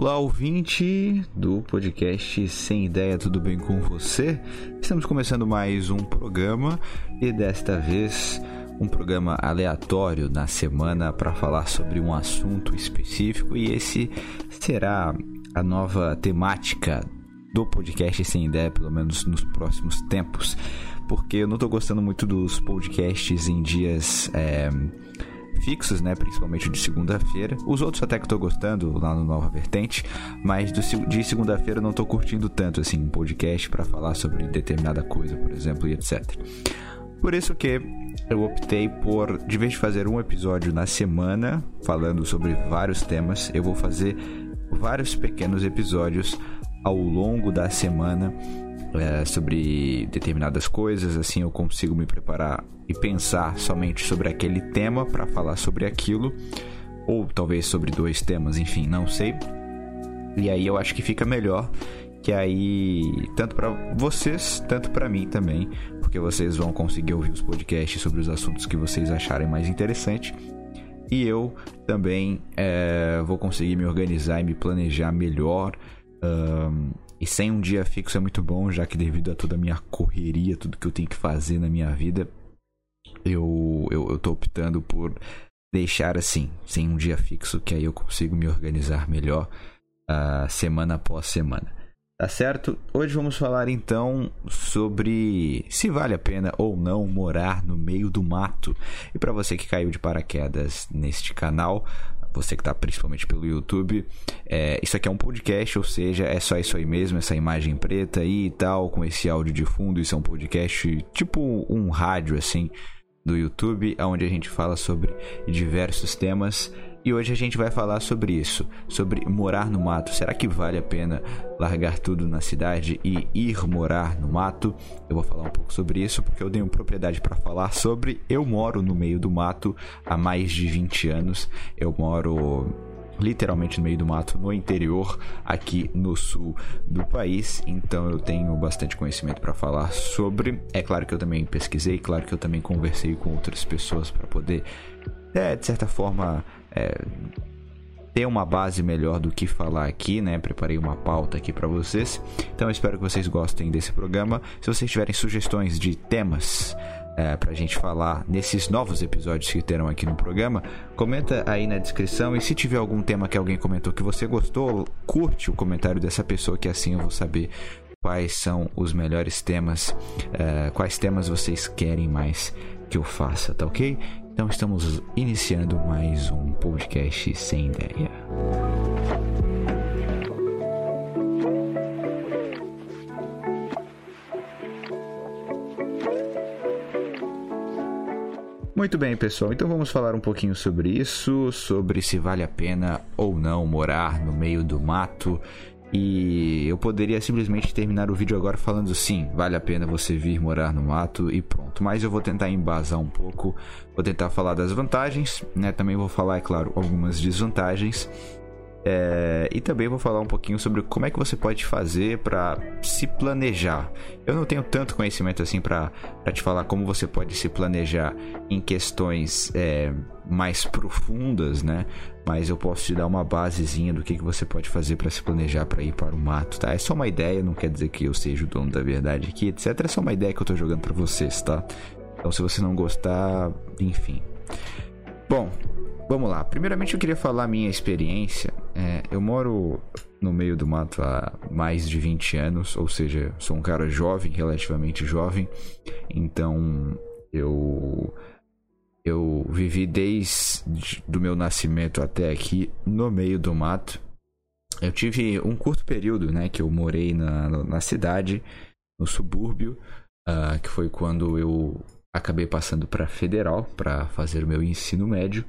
Olá, ouvinte do podcast Sem Ideia, tudo bem com você? Estamos começando mais um programa e desta vez um programa aleatório na semana para falar sobre um assunto específico e esse será a nova temática do podcast Sem Ideia, pelo menos nos próximos tempos, porque eu não estou gostando muito dos podcasts em dias. É fixos, né? Principalmente de segunda-feira. Os outros até que estou gostando lá no Nova Vertente, mas do, de segunda-feira eu não estou curtindo tanto assim um podcast para falar sobre determinada coisa, por exemplo, e etc. Por isso que eu optei por, de vez de fazer um episódio na semana falando sobre vários temas, eu vou fazer vários pequenos episódios ao longo da semana é, sobre determinadas coisas, assim eu consigo me preparar e pensar somente sobre aquele tema para falar sobre aquilo, ou talvez sobre dois temas, enfim, não sei. E aí eu acho que fica melhor que aí tanto para vocês, tanto para mim também, porque vocês vão conseguir ouvir os podcasts sobre os assuntos que vocês acharem mais interessante. E eu também é, vou conseguir me organizar e me planejar melhor um, e sem um dia fixo é muito bom, já que devido a toda a minha correria, tudo que eu tenho que fazer na minha vida, eu, eu, eu tô optando por deixar assim, sem um dia fixo, que aí eu consigo me organizar melhor uh, semana após semana. Tá certo? Hoje vamos falar então sobre se vale a pena ou não morar no meio do mato. E para você que caiu de paraquedas neste canal, você que está principalmente pelo YouTube, é, isso aqui é um podcast, ou seja, é só isso aí mesmo, essa imagem preta aí e tal, com esse áudio de fundo. Isso é um podcast tipo um rádio assim do YouTube, onde a gente fala sobre diversos temas e hoje a gente vai falar sobre isso, sobre morar no mato. Será que vale a pena largar tudo na cidade e ir morar no mato? Eu vou falar um pouco sobre isso porque eu tenho propriedade para falar sobre. Eu moro no meio do mato há mais de 20 anos. Eu moro literalmente no meio do mato, no interior, aqui no sul do país. Então eu tenho bastante conhecimento para falar sobre. É claro que eu também pesquisei, claro que eu também conversei com outras pessoas para poder, é, de certa forma, é, ter uma base melhor do que falar aqui, né? Preparei uma pauta aqui para vocês. Então eu espero que vocês gostem desse programa. Se vocês tiverem sugestões de temas é, para a gente falar nesses novos episódios que terão aqui no programa, comenta aí na descrição. E se tiver algum tema que alguém comentou que você gostou, curte o comentário dessa pessoa, que assim eu vou saber quais são os melhores temas, é, quais temas vocês querem mais que eu faça, tá ok? Então estamos iniciando mais um podcast sem ideia. Muito bem, pessoal. Então vamos falar um pouquinho sobre isso, sobre se vale a pena ou não morar no meio do mato e eu poderia simplesmente terminar o vídeo agora falando sim, vale a pena você vir morar no mato e pronto. Mas eu vou tentar embasar um pouco, vou tentar falar das vantagens, né? Também vou falar, é claro, algumas desvantagens. É, e também vou falar um pouquinho sobre como é que você pode fazer para se planejar. Eu não tenho tanto conhecimento assim para te falar como você pode se planejar em questões é, mais profundas, né? Mas eu posso te dar uma basezinha do que, que você pode fazer para se planejar para ir para o mato, tá? É só uma ideia, não quer dizer que eu seja o dono da verdade aqui, etc. É só uma ideia que eu tô jogando para vocês, tá? Então se você não gostar, enfim. Bom, Vamos lá. Primeiramente eu queria falar a minha experiência. É, eu moro no meio do mato há mais de 20 anos, ou seja, sou um cara jovem, relativamente jovem. Então eu eu vivi desde do meu nascimento até aqui no meio do mato. Eu tive um curto período, né, que eu morei na, na cidade, no subúrbio, uh, que foi quando eu acabei passando para federal para fazer o meu ensino médio.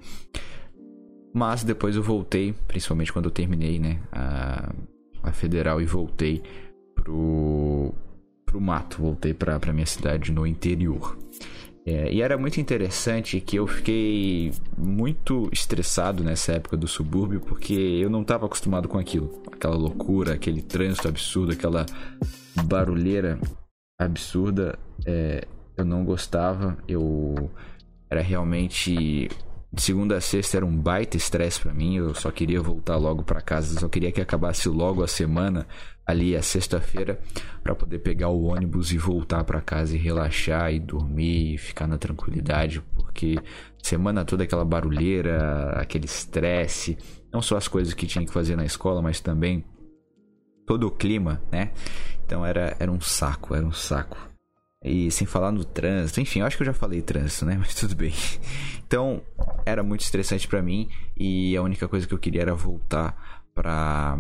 Mas depois eu voltei, principalmente quando eu terminei, né, a, a federal e voltei pro pro mato, voltei para para minha cidade no interior. É, e era muito interessante que eu fiquei muito estressado nessa época do subúrbio porque eu não estava acostumado com aquilo, aquela loucura, aquele trânsito absurdo, aquela barulheira absurda. É, eu não gostava, eu era realmente de segunda a sexta era um baita estresse para mim. Eu só queria voltar logo para casa, só queria que acabasse logo a semana, ali a sexta-feira, para poder pegar o ônibus e voltar para casa e relaxar e dormir e ficar na tranquilidade, porque semana toda aquela barulheira, aquele estresse, não só as coisas que tinha que fazer na escola, mas também todo o clima, né? Então era, era um saco, era um saco. E sem falar no trânsito, enfim, eu acho que eu já falei trânsito, né? Mas tudo bem. Então, era muito estressante para mim e a única coisa que eu queria era voltar para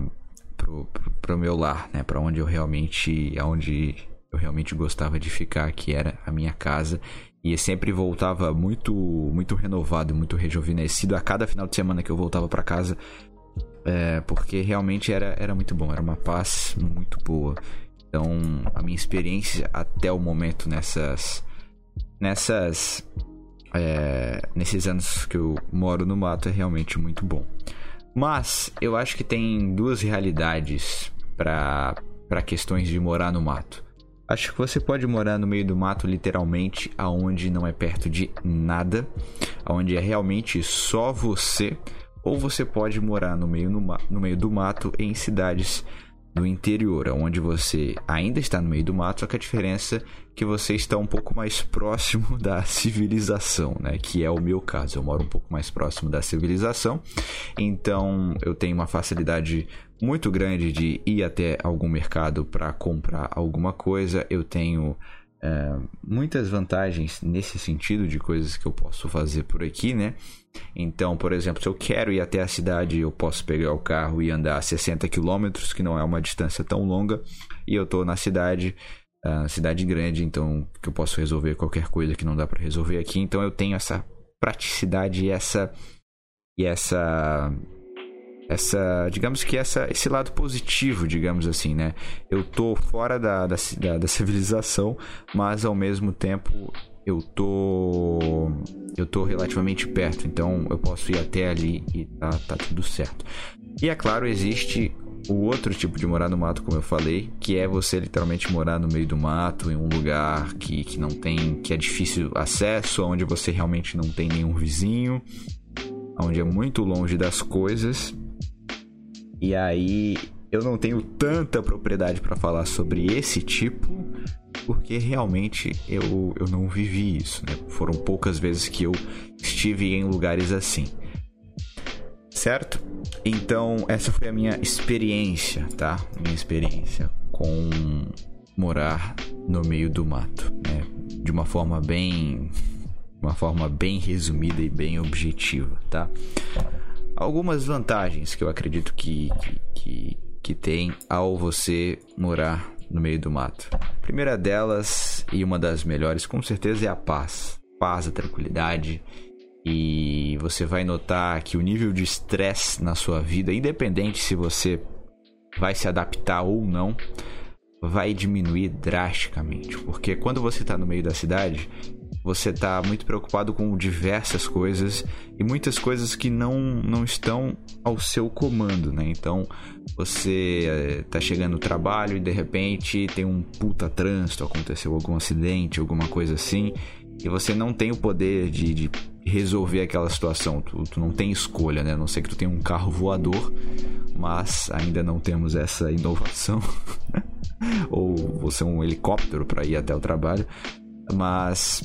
pro, pro, pro, meu lar, né? Para onde eu realmente, aonde eu realmente gostava de ficar, que era a minha casa. E sempre voltava muito muito renovado, muito rejuvenescido a cada final de semana que eu voltava para casa. É, porque realmente era, era muito bom, era uma paz muito boa. Então, a minha experiência até o momento nessas. Nessas. É, nesses anos que eu moro no mato é realmente muito bom. Mas eu acho que tem duas realidades para questões de morar no mato. Acho que você pode morar no meio do mato literalmente, aonde não é perto de nada, aonde é realmente só você, ou você pode morar no meio, no, no meio do mato em cidades no interior, onde você ainda está no meio do mato, só que a diferença é que você está um pouco mais próximo da civilização, né? Que é o meu caso. Eu moro um pouco mais próximo da civilização, então eu tenho uma facilidade muito grande de ir até algum mercado para comprar alguma coisa. Eu tenho é, muitas vantagens nesse sentido de coisas que eu posso fazer por aqui, né? Então, por exemplo, se eu quero ir até a cidade, eu posso pegar o carro e andar 60 quilômetros, que não é uma distância tão longa, e eu estou na cidade, uh, cidade grande, então que eu posso resolver qualquer coisa que não dá para resolver aqui. Então, eu tenho essa praticidade e essa e essa essa, digamos que essa, esse lado positivo, digamos assim, né? Eu tô fora da, da, da, da civilização, mas ao mesmo tempo eu tô eu tô relativamente perto, então eu posso ir até ali e tá, tá tudo certo. E é claro, existe o outro tipo de morar no mato, como eu falei, que é você literalmente morar no meio do mato, em um lugar que, que não tem, que é difícil acesso, onde você realmente não tem nenhum vizinho, onde é muito longe das coisas e aí eu não tenho tanta propriedade para falar sobre esse tipo, porque realmente eu, eu não vivi isso, né? Foram poucas vezes que eu estive em lugares assim. Certo? Então, essa foi a minha experiência, tá? Minha experiência com morar no meio do mato, né? De uma forma bem uma forma bem resumida e bem objetiva, tá? Algumas vantagens que eu acredito que, que, que, que tem ao você morar no meio do mato. A primeira delas, e uma das melhores, com certeza, é a paz. Paz, a tranquilidade. E você vai notar que o nível de estresse na sua vida, independente se você vai se adaptar ou não, vai diminuir drasticamente. Porque quando você está no meio da cidade, você está muito preocupado com diversas coisas e muitas coisas que não, não estão ao seu comando, né? Então você está eh, chegando no trabalho e de repente tem um puta trânsito, aconteceu algum acidente, alguma coisa assim, e você não tem o poder de, de resolver aquela situação. Tu, tu, não tem escolha, né? A não sei que tu tenha um carro voador, mas ainda não temos essa inovação. Ou você é um helicóptero para ir até o trabalho. Mas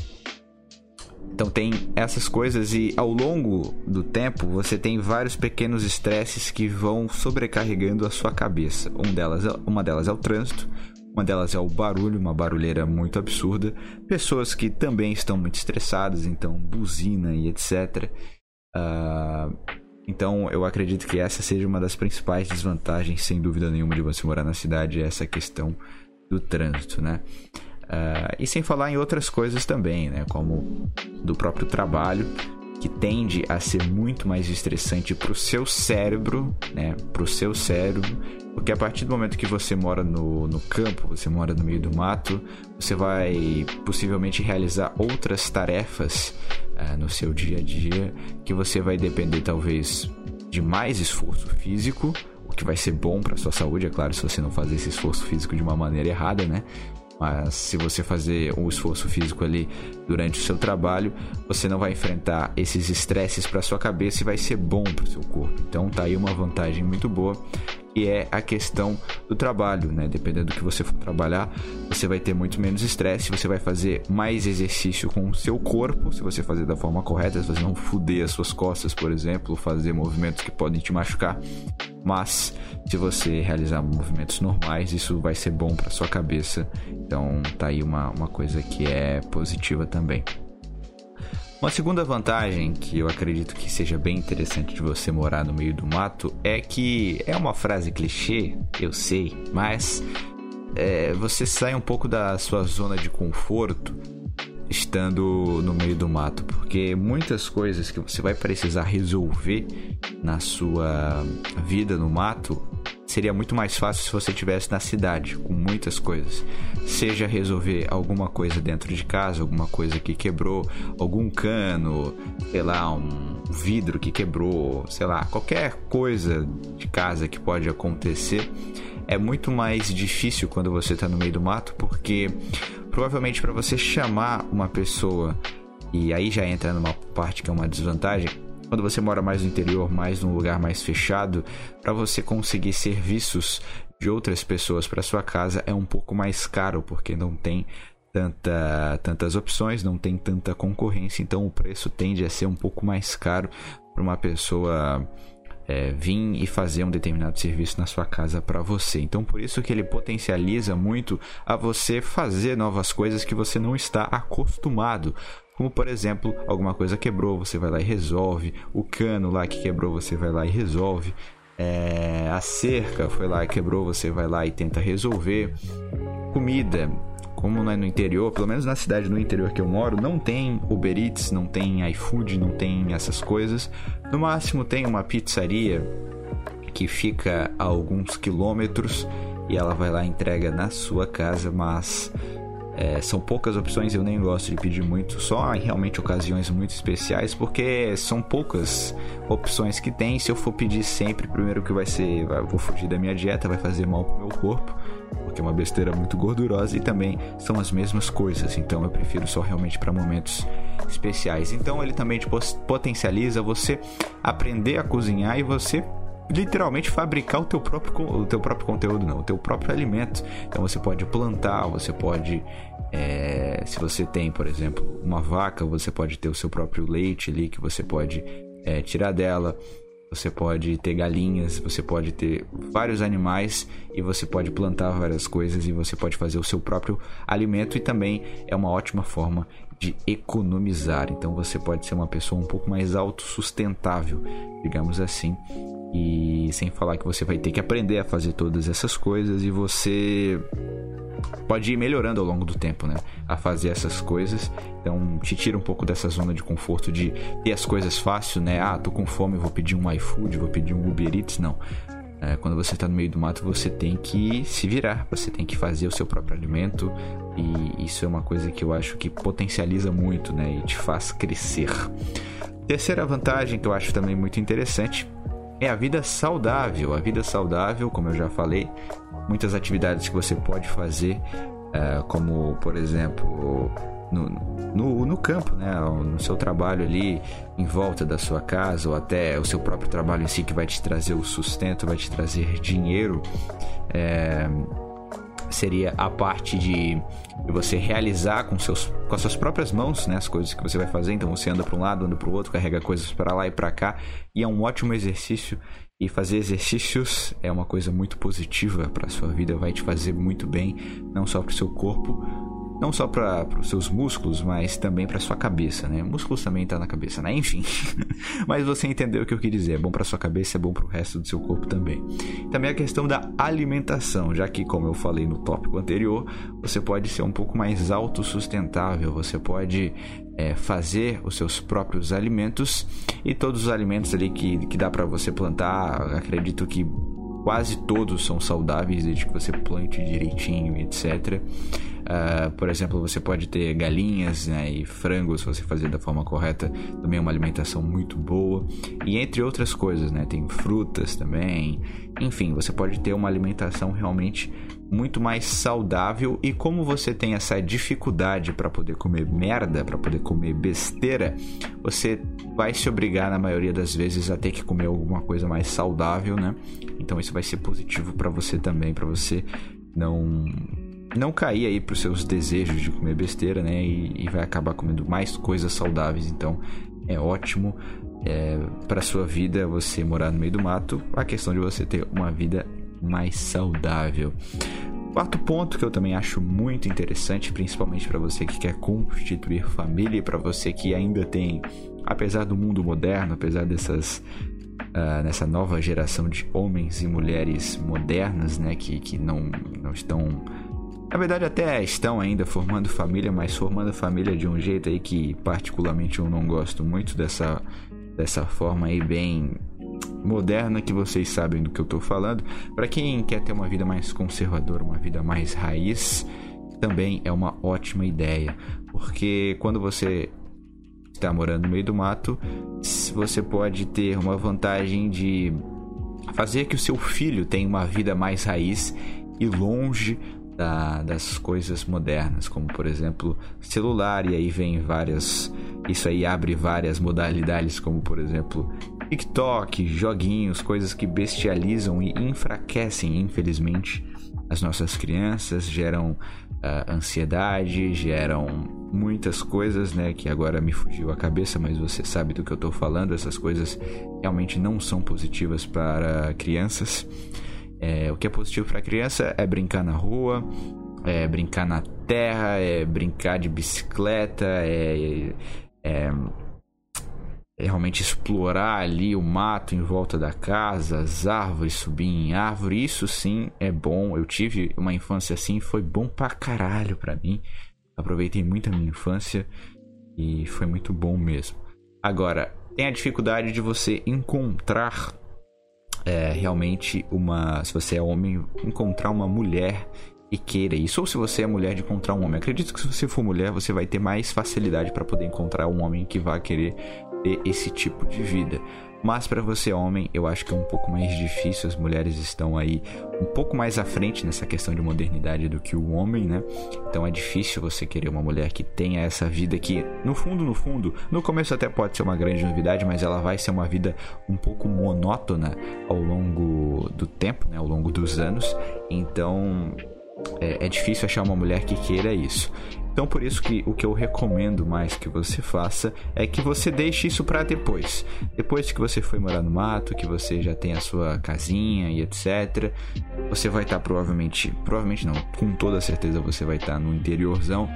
então tem essas coisas e ao longo do tempo você tem vários pequenos estresses que vão sobrecarregando a sua cabeça. Um delas é, uma delas é o trânsito, uma delas é o barulho, uma barulheira muito absurda. Pessoas que também estão muito estressadas, então buzina e etc. Uh, ah, então eu acredito que essa seja uma das principais desvantagens, sem dúvida nenhuma, de você morar na cidade, é essa questão do trânsito, né? Uh, e sem falar em outras coisas também, né? Como do próprio trabalho, que tende a ser muito mais estressante para o seu cérebro, né? Para o seu cérebro, porque a partir do momento que você mora no, no campo, você mora no meio do mato, você vai possivelmente realizar outras tarefas uh, no seu dia a dia que você vai depender talvez de mais esforço físico, o que vai ser bom para sua saúde, é claro, se você não fazer esse esforço físico de uma maneira errada, né? Mas se você fazer um esforço físico ali durante o seu trabalho, você não vai enfrentar esses estresses para sua cabeça e vai ser bom para o seu corpo. Então tá aí uma vantagem muito boa que é a questão do trabalho, né? Dependendo do que você for trabalhar, você vai ter muito menos estresse, você vai fazer mais exercício com o seu corpo, se você fazer da forma correta, se você não fuder as suas costas, por exemplo, fazer movimentos que podem te machucar. Mas se você realizar movimentos normais, isso vai ser bom para sua cabeça. Então tá aí uma, uma coisa que é positiva também. Uma segunda vantagem que eu acredito que seja bem interessante de você morar no meio do mato é que é uma frase clichê, eu sei, mas é, você sai um pouco da sua zona de conforto estando no meio do mato, porque muitas coisas que você vai precisar resolver na sua vida no mato seria muito mais fácil se você estivesse na cidade, com muitas coisas. Seja resolver alguma coisa dentro de casa, alguma coisa que quebrou, algum cano, sei lá, um vidro que quebrou, sei lá, qualquer coisa de casa que pode acontecer. É muito mais difícil quando você está no meio do mato, porque provavelmente para você chamar uma pessoa, e aí já entra numa parte que é uma desvantagem, quando você mora mais no interior, mais num lugar mais fechado, para você conseguir serviços de outras pessoas para sua casa é um pouco mais caro, porque não tem tanta, tantas opções, não tem tanta concorrência, então o preço tende a ser um pouco mais caro para uma pessoa é, vir e fazer um determinado serviço na sua casa para você. Então, por isso que ele potencializa muito a você fazer novas coisas que você não está acostumado. Como por exemplo, alguma coisa quebrou, você vai lá e resolve. O cano lá que quebrou, você vai lá e resolve. É, a cerca foi lá e quebrou, você vai lá e tenta resolver. Comida, como não é no interior, pelo menos na cidade no interior que eu moro, não tem Uber Eats, não tem iFood, não tem essas coisas. No máximo tem uma pizzaria que fica a alguns quilômetros e ela vai lá e entrega na sua casa, mas é, são poucas opções, eu nem gosto de pedir muito, só em realmente ocasiões muito especiais, porque são poucas opções que tem. Se eu for pedir sempre, primeiro que vai ser, vou fugir da minha dieta, vai fazer mal pro meu corpo, porque é uma besteira muito gordurosa e também são as mesmas coisas, então eu prefiro só realmente para momentos especiais. Então ele também te potencializa você aprender a cozinhar e você literalmente fabricar o teu próprio o teu próprio conteúdo não o teu próprio alimento. Então você pode plantar você pode é, se você tem por exemplo uma vaca você pode ter o seu próprio leite ali que você pode é, tirar dela. Você pode ter galinhas você pode ter vários animais e você pode plantar várias coisas e você pode fazer o seu próprio alimento e também é uma ótima forma de economizar então você pode ser uma pessoa um pouco mais autossustentável digamos assim e sem falar que você vai ter que aprender a fazer todas essas coisas e você pode ir melhorando ao longo do tempo, né? A fazer essas coisas. Então, te tira um pouco dessa zona de conforto de ter as coisas fácil, né? Ah, tô com fome, vou pedir um iFood, vou pedir um Uber Eats. Não. É, quando você está no meio do mato, você tem que se virar, você tem que fazer o seu próprio alimento. E isso é uma coisa que eu acho que potencializa muito, né? E te faz crescer. Terceira vantagem que eu acho também muito interessante é a vida saudável. A vida saudável, como eu já falei, muitas atividades que você pode fazer, é, como por exemplo no, no, no, campo, né? no seu trabalho ali em volta da sua casa, ou até o seu próprio trabalho em si que vai te trazer o sustento, vai te trazer dinheiro. É, seria a parte de você realizar com, seus, com as suas próprias mãos né, as coisas que você vai fazer. Então você anda para um lado, anda para o outro, carrega coisas para lá e para cá. E é um ótimo exercício. E fazer exercícios é uma coisa muito positiva para a sua vida, vai te fazer muito bem, não só para o seu corpo, não só para os seus músculos, mas também para sua cabeça, né? Músculos também tá na cabeça, né? Enfim. mas você entendeu o que eu quis dizer. É bom para sua cabeça, é bom para o resto do seu corpo também. Também a questão da alimentação, já que, como eu falei no tópico anterior, você pode ser um pouco mais autossustentável, você pode é, fazer os seus próprios alimentos e todos os alimentos ali que, que dá para você plantar, acredito que quase todos são saudáveis desde que você plante direitinho, etc. Uh, por exemplo, você pode ter galinhas né, e frangos, se você fazer da forma correta, também é uma alimentação muito boa. E entre outras coisas, né? Tem frutas também. Enfim, você pode ter uma alimentação realmente muito mais saudável e como você tem essa dificuldade para poder comer merda, para poder comer besteira, você vai se obrigar na maioria das vezes a ter que comer alguma coisa mais saudável, né? Então isso vai ser positivo para você também, para você não não cair aí pros seus desejos de comer besteira, né? E, e vai acabar comendo mais coisas saudáveis. Então é ótimo é, para sua vida você morar no meio do mato. A questão de você ter uma vida mais saudável. Quarto ponto que eu também acho muito interessante, principalmente para você que quer constituir família para você que ainda tem, apesar do mundo moderno, apesar dessas uh, nessa nova geração de homens e mulheres modernas, né, que, que não, não estão na verdade, até estão ainda formando família, mas formando família de um jeito aí que, particularmente, eu não gosto muito dessa, dessa forma aí, bem moderna que vocês sabem do que eu estou falando. Para quem quer ter uma vida mais conservadora, uma vida mais raiz, também é uma ótima ideia, porque quando você está morando no meio do mato, você pode ter uma vantagem de fazer que o seu filho tenha uma vida mais raiz e longe da, das coisas modernas, como por exemplo celular, e aí vem várias. Isso aí abre várias modalidades, como por exemplo TikTok, joguinhos, coisas que bestializam e enfraquecem, infelizmente, as nossas crianças, geram uh, ansiedade, geram muitas coisas, né? Que agora me fugiu a cabeça, mas você sabe do que eu estou falando. Essas coisas realmente não são positivas para crianças. É, o que é positivo para criança é brincar na rua, é brincar na terra, é brincar de bicicleta, é, é é realmente explorar ali o mato em volta da casa, as árvores, subir em árvore, isso sim é bom. Eu tive uma infância assim, foi bom pra caralho pra mim. Aproveitei muito a minha infância e foi muito bom mesmo. Agora, tem a dificuldade de você encontrar é, realmente uma. Se você é homem, encontrar uma mulher e queira isso. Ou se você é mulher, de encontrar um homem. Acredito que se você for mulher, você vai ter mais facilidade para poder encontrar um homem que vá querer ter esse tipo de vida. Mas para você homem, eu acho que é um pouco mais difícil. As mulheres estão aí um pouco mais à frente nessa questão de modernidade do que o homem, né? Então é difícil você querer uma mulher que tenha essa vida que, no fundo, no fundo, no começo até pode ser uma grande novidade, mas ela vai ser uma vida um pouco monótona ao longo do tempo, né? Ao longo dos anos. Então é, é difícil achar uma mulher que queira isso. Então por isso que o que eu recomendo mais que você faça é que você deixe isso para depois. Depois que você foi morar no mato, que você já tem a sua casinha e etc, você vai estar tá provavelmente, provavelmente não, com toda certeza você vai estar tá no interiorzão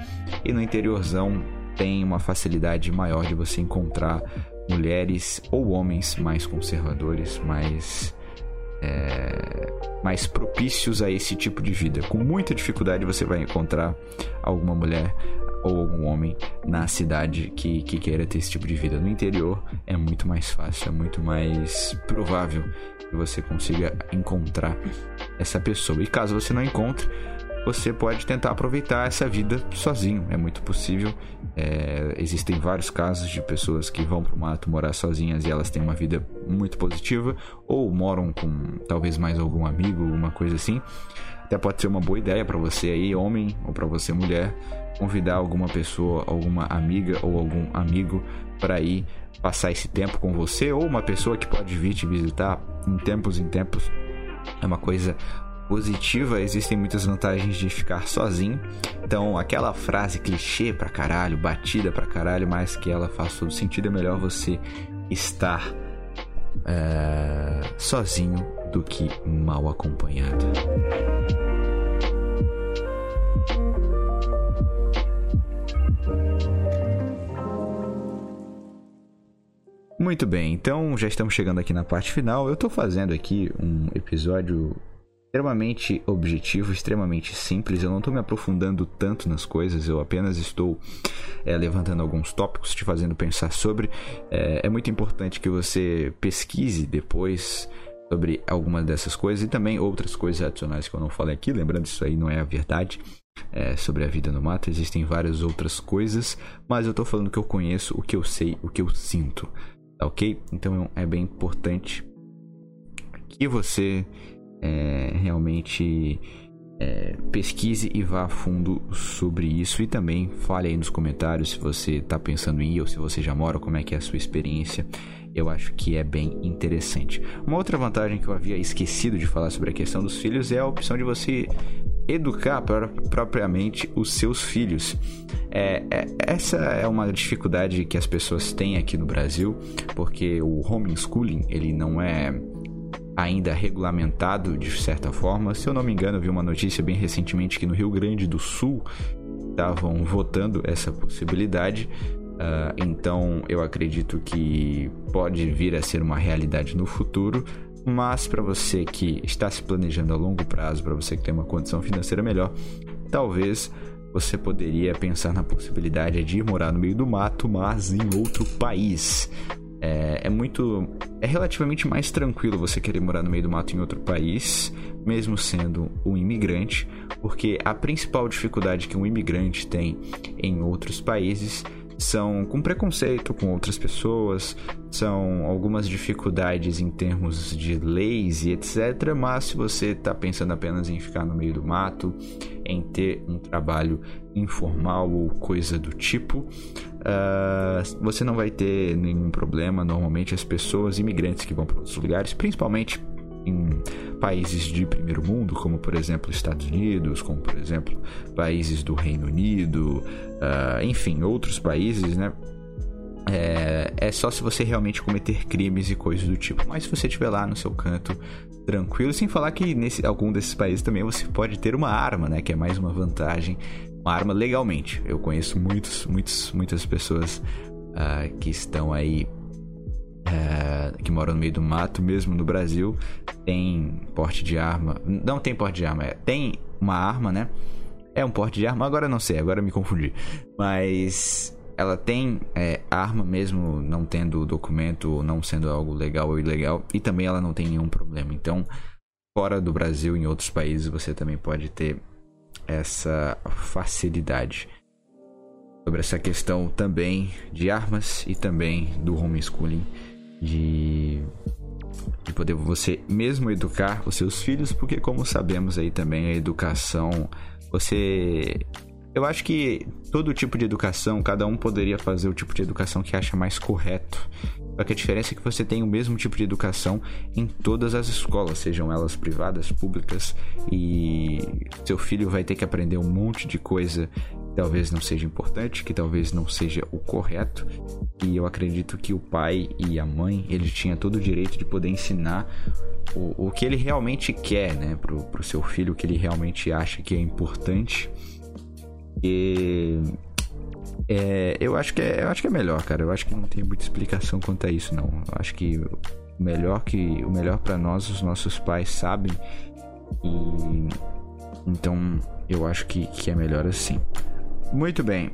e no interiorzão tem uma facilidade maior de você encontrar mulheres ou homens mais conservadores, mais é, mais propícios a esse tipo de vida. Com muita dificuldade você vai encontrar alguma mulher ou algum homem na cidade que, que queira ter esse tipo de vida. No interior é muito mais fácil, é muito mais provável que você consiga encontrar essa pessoa. E caso você não encontre, você pode tentar aproveitar essa vida sozinho. É muito possível. É, existem vários casos de pessoas que vão para o mato morar sozinhas e elas têm uma vida muito positiva, ou moram com talvez mais algum amigo, alguma coisa assim. Até pode ser uma boa ideia para você aí, homem, ou para você, mulher, convidar alguma pessoa, alguma amiga ou algum amigo para ir passar esse tempo com você, ou uma pessoa que pode vir te visitar em tempos em tempos. É uma coisa positiva, existem muitas vantagens de ficar sozinho. Então, aquela frase clichê pra caralho, batida pra caralho, mas que ela faz todo sentido, é melhor você estar é, sozinho do que mal acompanhado. Muito bem, então já estamos chegando aqui na parte final. Eu estou fazendo aqui um episódio extremamente objetivo, extremamente simples. Eu não estou me aprofundando tanto nas coisas, eu apenas estou é, levantando alguns tópicos, te fazendo pensar sobre. É, é muito importante que você pesquise depois sobre algumas dessas coisas e também outras coisas adicionais que eu não falei aqui. Lembrando, isso aí não é a verdade. é, sobre a vida no mato, existem várias outras coisas, mas eu tô falando que eu conheço, o que eu sei, o que eu sinto, tá ok? Então é bem importante que você é, realmente é, pesquise e vá a fundo sobre isso e também fale aí nos comentários se você está pensando em ir ou se você já mora, como é que é a sua experiência eu acho que é bem interessante. Uma outra vantagem que eu havia esquecido de falar sobre a questão dos filhos é a opção de você educar propriamente os seus filhos. É, é, essa é uma dificuldade que as pessoas têm aqui no Brasil, porque o homeschooling ele não é ainda regulamentado de certa forma. Se eu não me engano, vi uma notícia bem recentemente que no Rio Grande do Sul estavam votando essa possibilidade. Uh, então eu acredito que pode vir a ser uma realidade no futuro. Mas para você que está se planejando a longo prazo, para você que tem uma condição financeira melhor, talvez você poderia pensar na possibilidade de ir morar no meio do mato, mas em outro país. É, é, muito. É relativamente mais tranquilo você querer morar no meio do mato em outro país, mesmo sendo um imigrante, porque a principal dificuldade que um imigrante tem em outros países são com preconceito com outras pessoas, são algumas dificuldades em termos de leis e etc. Mas se você está pensando apenas em ficar no meio do mato, em ter um trabalho informal ou coisa do tipo, uh, você não vai ter nenhum problema. Normalmente, as pessoas imigrantes que vão para outros lugares, principalmente em países de primeiro mundo, como por exemplo Estados Unidos, como por exemplo países do Reino Unido, uh, enfim, outros países, né? É, é, só se você realmente cometer crimes e coisas do tipo. Mas se você estiver lá no seu canto tranquilo, sem falar que nesse algum desses países também você pode ter uma arma, né? Que é mais uma vantagem, uma arma legalmente. Eu conheço muitos, muitos, muitas pessoas uh, que estão aí é, que moram no meio do mato, mesmo no Brasil, tem porte de arma. Não tem porte de arma, é, tem uma arma, né? É um porte de arma, agora não sei, agora me confundi. Mas ela tem é, arma mesmo não tendo documento, não sendo algo legal ou ilegal, e também ela não tem nenhum problema. Então, fora do Brasil, em outros países, você também pode ter essa facilidade sobre essa questão também de armas e também do homeschooling de, de poder você mesmo educar os seus filhos, porque como sabemos aí também a educação, você eu acho que todo tipo de educação, cada um poderia fazer o tipo de educação que acha mais correto. Só que a diferença é que você tem o mesmo tipo de educação em todas as escolas, sejam elas privadas, públicas, e seu filho vai ter que aprender um monte de coisa que talvez não seja importante, que talvez não seja o correto. E eu acredito que o pai e a mãe, ele tinha todo o direito de poder ensinar o, o que ele realmente quer, né, pro, pro seu filho, o que ele realmente acha que é importante é, eu acho que é, eu acho que é melhor, cara. Eu acho que não tem muita explicação quanto a isso, não. Eu acho que o melhor que o melhor para nós, os nossos pais sabem. E então eu acho que, que é melhor assim. Muito bem.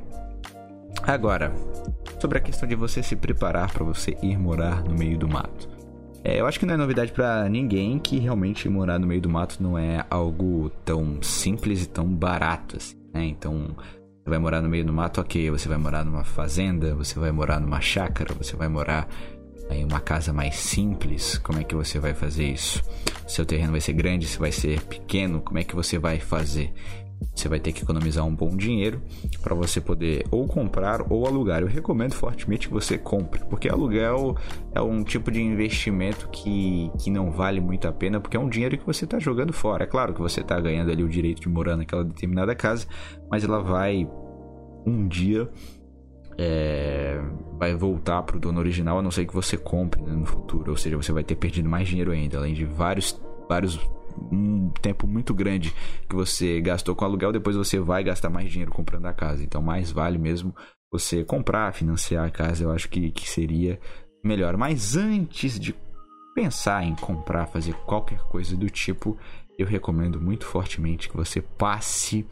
Agora, sobre a questão de você se preparar para você ir morar no meio do mato. É, eu acho que não é novidade para ninguém que realmente morar no meio do mato não é algo tão simples e tão barato assim né? Então, você vai morar no meio do mato, ok. Você vai morar numa fazenda, você vai morar numa chácara, você vai morar em uma casa mais simples. Como é que você vai fazer isso? Seu terreno vai ser grande, se vai ser pequeno, como é que você vai fazer? Você vai ter que economizar um bom dinheiro para você poder ou comprar ou alugar. Eu recomendo fortemente que você compre, porque aluguel é um tipo de investimento que, que não vale muito a pena, porque é um dinheiro que você está jogando fora. É claro que você está ganhando ali o direito de morar naquela determinada casa, mas ela vai um dia é, vai voltar para o dono original, a não ser que você compre né, no futuro. Ou seja, você vai ter perdido mais dinheiro ainda, além de vários, vários um tempo muito grande que você gastou com aluguel, depois você vai gastar mais dinheiro comprando a casa. Então, mais vale mesmo você comprar, financiar a casa, eu acho que, que seria melhor. Mas antes de pensar em comprar, fazer qualquer coisa do tipo, eu recomendo muito fortemente que você passe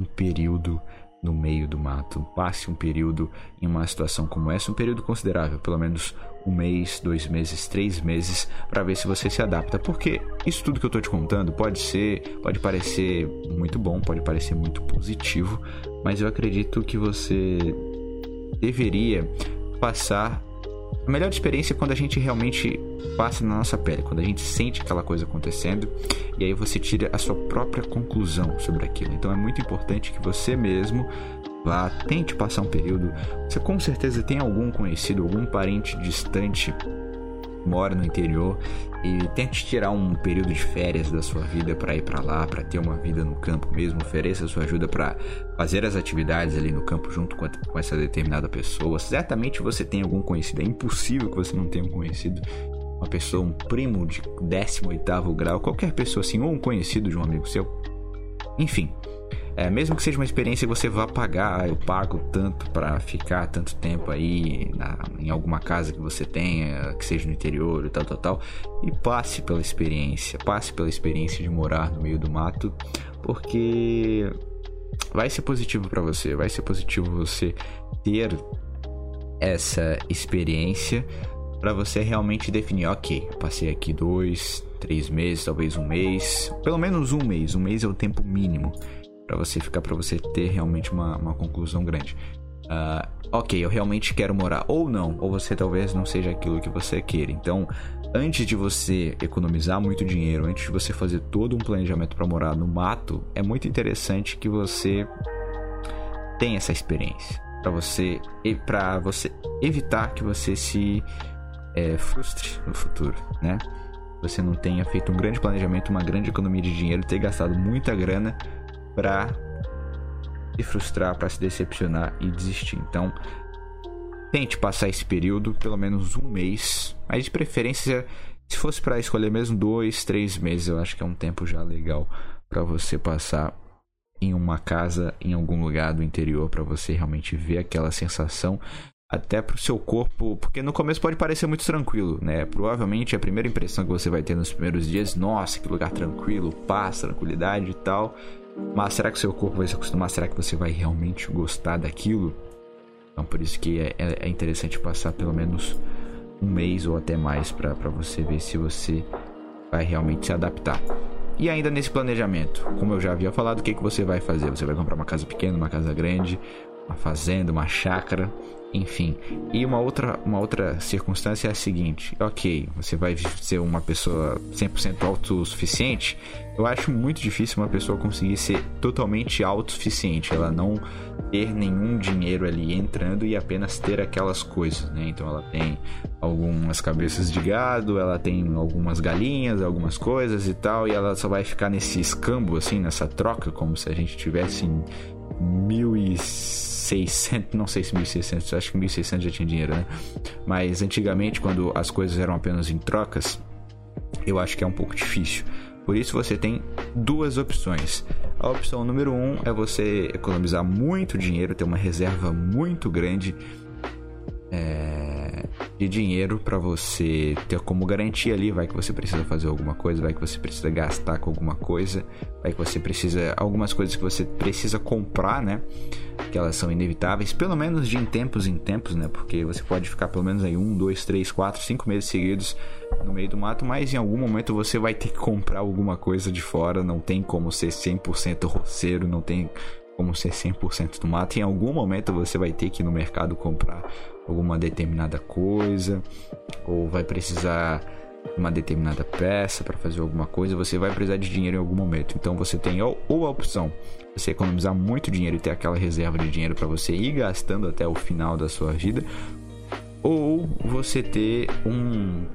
um período no meio do mato. Passe um período em uma situação como essa, um período considerável, pelo menos um mês, dois meses, três meses, para ver se você se adapta. Porque isso tudo que eu estou te contando pode ser, pode parecer muito bom, pode parecer muito positivo, mas eu acredito que você deveria passar a melhor experiência é quando a gente realmente passa na nossa pele, quando a gente sente aquela coisa acontecendo e aí você tira a sua própria conclusão sobre aquilo. Então é muito importante que você mesmo vá, tente passar um período. Você com certeza tem algum conhecido, algum parente distante mora no interior e tente tirar um período de férias da sua vida para ir para lá, para ter uma vida no campo mesmo, ofereça sua ajuda para fazer as atividades ali no campo junto com, a, com, essa determinada pessoa. Certamente você tem algum conhecido, é impossível que você não tenha um conhecido, uma pessoa, um primo de 18º grau, qualquer pessoa assim, ou um conhecido de um amigo seu. Enfim, é, mesmo que seja uma experiência que você vá pagar, ah, eu pago tanto para ficar tanto tempo aí na, em alguma casa que você tenha, que seja no interior e tal, tal, tal, e passe pela experiência, passe pela experiência de morar no meio do mato, porque vai ser positivo para você, vai ser positivo você ter essa experiência para você realmente definir, ok, passei aqui dois, três meses, talvez um mês, pelo menos um mês, um mês é o tempo mínimo para você ficar para você ter realmente uma, uma conclusão grande. Uh, ok, eu realmente quero morar ou não, ou você talvez não seja aquilo que você queira. Então, antes de você economizar muito dinheiro, antes de você fazer todo um planejamento para morar no mato, é muito interessante que você tenha essa experiência para você e para você evitar que você se é, frustre no futuro, né? Você não tenha feito um grande planejamento, uma grande economia de dinheiro, ter gastado muita grana para se frustrar, para se decepcionar e desistir. Então, tente passar esse período, pelo menos um mês, mas de preferência, se fosse para escolher mesmo dois, três meses, eu acho que é um tempo já legal para você passar em uma casa, em algum lugar do interior, para você realmente ver aquela sensação até pro seu corpo, porque no começo pode parecer muito tranquilo, né? Provavelmente a primeira impressão que você vai ter nos primeiros dias, nossa, que lugar tranquilo, paz, tranquilidade e tal. Mas será que seu corpo vai se acostumar? Será que você vai realmente gostar daquilo? Então por isso que é, é, é interessante passar pelo menos um mês ou até mais para você ver se você vai realmente se adaptar. E ainda nesse planejamento, como eu já havia falado, o que, que você vai fazer? Você vai comprar uma casa pequena, uma casa grande, uma fazenda, uma chácara, enfim. E uma outra, uma outra circunstância é a seguinte: ok, você vai ser uma pessoa 100% autossuficiente. Eu acho muito difícil uma pessoa conseguir ser totalmente autossuficiente, ela não ter nenhum dinheiro ali entrando e apenas ter aquelas coisas, né? Então ela tem algumas cabeças de gado, ela tem algumas galinhas, algumas coisas e tal, e ela só vai ficar nesse escambo, assim, nessa troca, como se a gente tivesse em 1600, não sei se 1600, acho que 1600 já tinha dinheiro, né? Mas antigamente, quando as coisas eram apenas em trocas, eu acho que é um pouco difícil. Por isso você tem duas opções. A opção número um é você economizar muito dinheiro, ter uma reserva muito grande é, de dinheiro para você ter como garantia ali, vai que você precisa fazer alguma coisa, vai que você precisa gastar com alguma coisa, vai que você precisa algumas coisas que você precisa comprar, né? Que elas são inevitáveis, pelo menos de em tempos em tempos, né? Porque você pode ficar pelo menos aí um, dois, três, quatro, cinco meses seguidos no meio do mato, mas em algum momento você vai ter que comprar alguma coisa de fora, não tem como ser 100% roceiro, não tem como ser 100% do mato. Em algum momento você vai ter que ir no mercado comprar alguma determinada coisa, ou vai precisar uma determinada peça para fazer alguma coisa, você vai precisar de dinheiro em algum momento. Então você tem ou, ou a opção você economizar muito dinheiro e ter aquela reserva de dinheiro para você ir gastando até o final da sua vida, ou você ter um,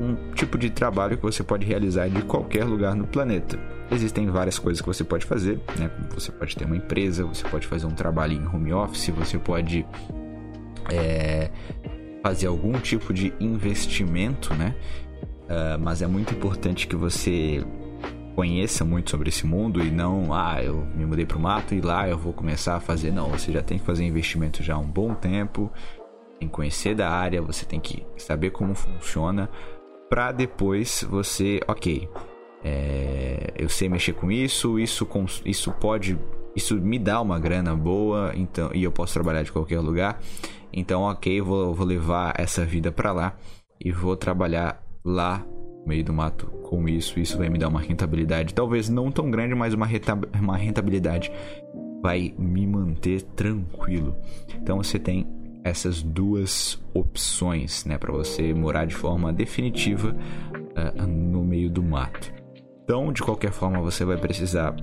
um tipo de trabalho que você pode realizar de qualquer lugar no planeta. Existem várias coisas que você pode fazer, né? Você pode ter uma empresa, você pode fazer um trabalho em home office, você pode é, fazer algum tipo de investimento, né? Uh, mas é muito importante que você conheça muito sobre esse mundo e não, ah, eu me mudei para o mato e lá eu vou começar a fazer. Não, você já tem que fazer investimento já há um bom tempo, tem que conhecer da área, você tem que saber como funciona para depois você, ok, é, eu sei mexer com isso, isso, isso pode isso me dá uma grana boa, então e eu posso trabalhar de qualquer lugar. Então, ok, vou, vou levar essa vida para lá e vou trabalhar lá no meio do mato com isso. Isso vai me dar uma rentabilidade, talvez não tão grande, mas uma, uma rentabilidade vai me manter tranquilo. Então você tem essas duas opções, né, para você morar de forma definitiva uh, no meio do mato. Então, de qualquer forma, você vai precisar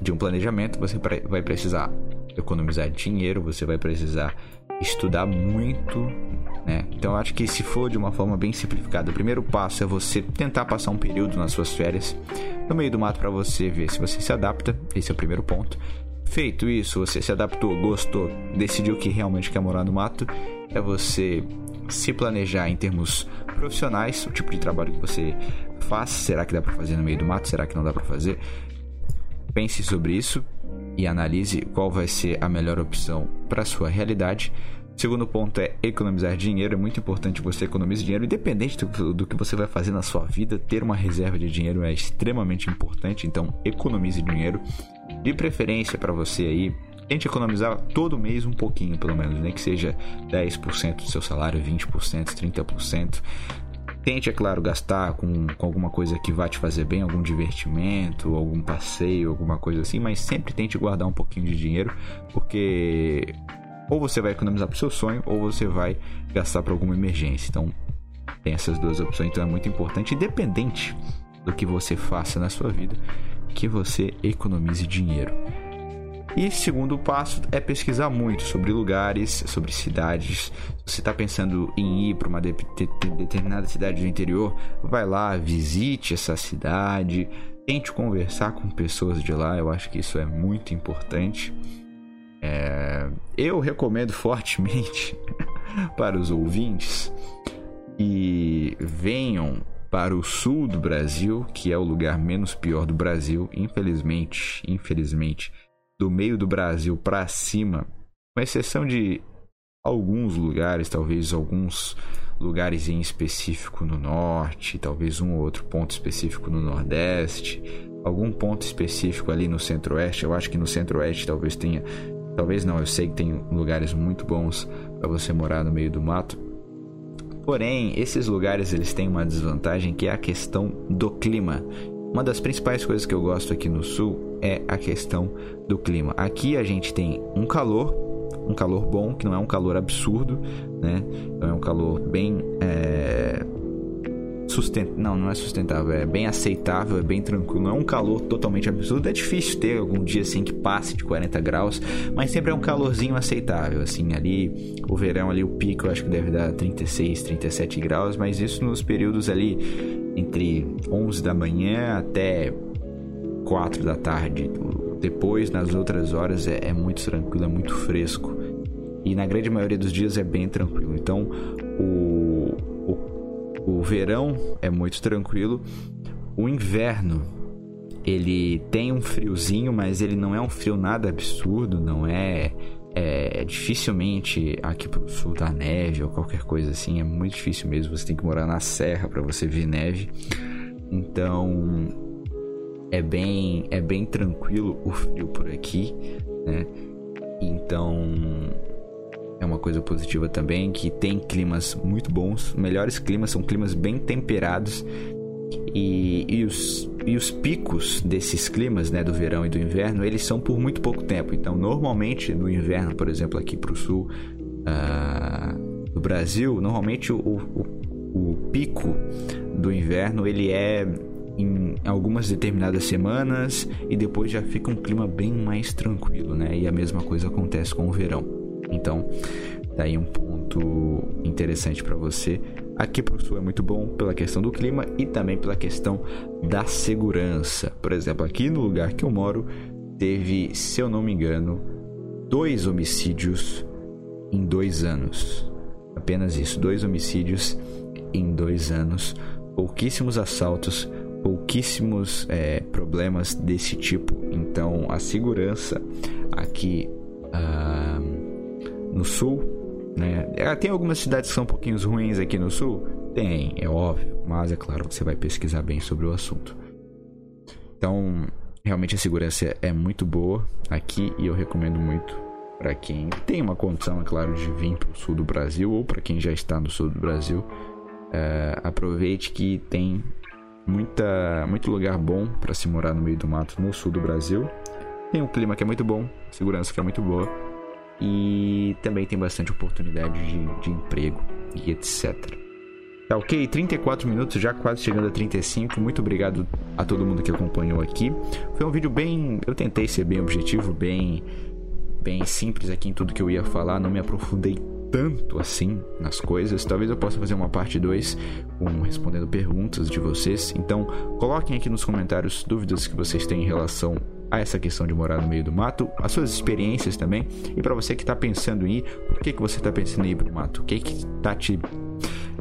de um planejamento, você vai precisar economizar dinheiro, você vai precisar estudar muito, né? Então, eu acho que se for de uma forma bem simplificada, o primeiro passo é você tentar passar um período nas suas férias no meio do mato para você ver se você se adapta. Esse é o primeiro ponto. Feito isso, você se adaptou, gostou, decidiu que realmente quer morar no mato, é você se planejar em termos profissionais, o tipo de trabalho que você faz, será que dá para fazer no meio do mato, será que não dá para fazer? Pense sobre isso e analise qual vai ser a melhor opção para sua realidade. Segundo ponto é economizar dinheiro. É muito importante você economizar dinheiro, independente do, do, que você vai fazer na sua vida. Ter uma reserva de dinheiro é extremamente importante. Então, economize dinheiro. De preferência para você aí, tente economizar todo mês um pouquinho, pelo menos, nem né? que seja 10% do seu salário, 20%, 30%. Tente, é claro, gastar com, com alguma coisa que vai te fazer bem, algum divertimento, algum passeio, alguma coisa assim, mas sempre tente guardar um pouquinho de dinheiro, porque ou você vai economizar para o seu sonho, ou você vai gastar para alguma emergência. Então, tem essas duas opções, então é muito importante, independente do que você faça na sua vida, que você economize dinheiro. E segundo passo é pesquisar muito sobre lugares, sobre cidades. Se você está pensando em ir para uma de determinada cidade do interior, vai lá, visite essa cidade, tente conversar com pessoas de lá. Eu acho que isso é muito importante. É... Eu recomendo fortemente para os ouvintes que venham para o sul do Brasil, que é o lugar menos pior do Brasil, infelizmente, infelizmente do meio do Brasil para cima, com exceção de alguns lugares, talvez alguns lugares em específico no norte, talvez um ou outro ponto específico no nordeste, algum ponto específico ali no centro-oeste. Eu acho que no centro-oeste talvez tenha, talvez não, eu sei que tem lugares muito bons para você morar no meio do mato. Porém, esses lugares eles têm uma desvantagem que é a questão do clima. Uma das principais coisas que eu gosto aqui no sul é a questão do clima. Aqui a gente tem um calor, um calor bom, que não é um calor absurdo, né? É um calor bem é... Sustent... Não, não é sustentável, é bem aceitável, é bem tranquilo. Não é um calor totalmente absurdo. É difícil ter algum dia assim que passe de 40 graus, mas sempre é um calorzinho aceitável. Assim, ali, o verão ali, o pico eu acho que deve dar 36, 37 graus, mas isso nos períodos ali entre 11 da manhã até 4 da tarde. Depois, nas outras horas, é, é, muito tranquilo, é muito fresco. E na grande maioria dos dias é bem tranquilo. Então, o, o, o verão é muito tranquilo. O inverno, ele tem um friozinho, mas ele não é um frio nada absurdo, não é é, dificilmente aqui pro sul da neve ou qualquer coisa assim, é muito difícil mesmo. Você tem que morar na serra para você ver neve. Então é bem é bem tranquilo o frio por aqui, né? Então é uma coisa positiva também que tem climas muito bons, melhores climas são climas bem temperados e, e, os, e os picos desses climas, né, do verão e do inverno, eles são por muito pouco tempo. Então, normalmente no inverno, por exemplo, aqui para o sul uh, do Brasil, normalmente o, o, o pico do inverno ele é em algumas determinadas semanas e depois já fica um clima bem mais tranquilo, né? E a mesma coisa acontece com o verão. Então, daí um ponto interessante para você Aqui para o sul é muito bom pela questão do clima e também pela questão da segurança. Por exemplo, aqui no lugar que eu moro, teve, se eu não me engano, dois homicídios em dois anos. Apenas isso, dois homicídios em dois anos. Pouquíssimos assaltos, pouquíssimos é, problemas desse tipo. Então, a segurança aqui uh, no sul né? É, tem algumas cidades que são um pouquinho ruins aqui no sul? Tem, é óbvio. Mas é claro que você vai pesquisar bem sobre o assunto. Então, Realmente a segurança é muito boa aqui e eu recomendo muito para quem tem uma condição, é claro, de vir para o sul do Brasil ou para quem já está no sul do Brasil. É, aproveite que tem muita, muito lugar bom para se morar no meio do mato no sul do Brasil. Tem um clima que é muito bom, segurança que é muito boa e também tem bastante oportunidade de, de emprego e etc. Tá ok? 34 minutos, já quase chegando a 35. Muito obrigado a todo mundo que acompanhou aqui. Foi um vídeo bem. Eu tentei ser bem objetivo, bem. Bem simples aqui em tudo que eu ia falar. Não me aprofundei tanto assim nas coisas. Talvez eu possa fazer uma parte 2 com respondendo perguntas de vocês. Então, coloquem aqui nos comentários dúvidas que vocês têm em relação a essa questão de morar no meio do mato, as suas experiências também. E para você que está pensando em ir, por que, que você está pensando em ir para o mato? O que que tá te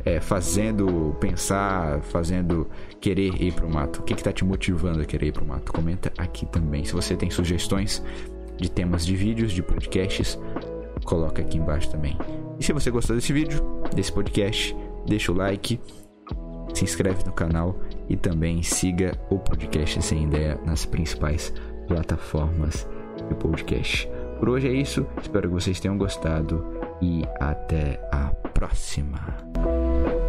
é, fazendo pensar, fazendo querer ir para o mato? O que está te motivando a querer ir para o mato? Comenta aqui também. Se você tem sugestões de temas de vídeos, de podcasts, coloca aqui embaixo também. E se você gostou desse vídeo, desse podcast, deixa o like, se inscreve no canal e também siga o podcast Sem Ideia nas principais plataformas de podcast. Por hoje é isso, espero que vocês tenham gostado e até a próxima.